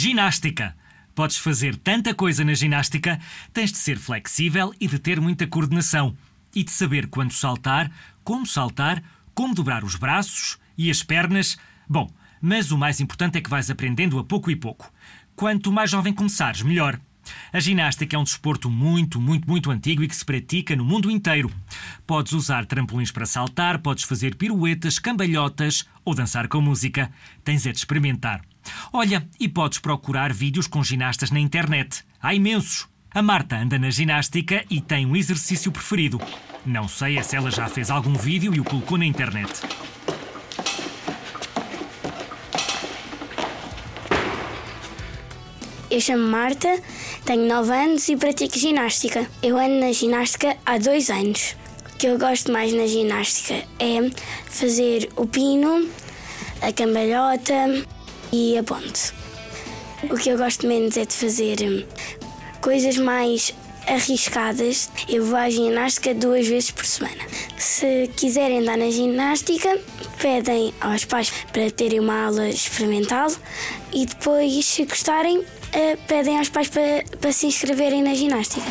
Ginástica. Podes fazer tanta coisa na ginástica, tens de ser flexível e de ter muita coordenação. E de saber quando saltar, como saltar, como dobrar os braços e as pernas. Bom, mas o mais importante é que vais aprendendo a pouco e pouco. Quanto mais jovem começares, melhor. A ginástica é um desporto muito, muito, muito antigo e que se pratica no mundo inteiro. Podes usar trampolins para saltar, podes fazer piruetas, cambalhotas ou dançar com música. Tens é de experimentar. Olha, e podes procurar vídeos com ginastas na internet. Há imensos. A Marta anda na ginástica e tem um exercício preferido. Não sei se ela já fez algum vídeo e o colocou na internet. Eu chamo Marta, tenho 9 anos e pratico ginástica. Eu ando na ginástica há dois anos. O que eu gosto mais na ginástica é fazer o pino, a cambalhota e a ponte. O que eu gosto menos é de fazer hum, coisas mais arriscadas. Eu vou à ginástica duas vezes por semana. Se quiserem andar na ginástica, pedem aos pais para terem uma aula experimental e depois, se gostarem, eh, pedem aos pais para, para se inscreverem na ginástica.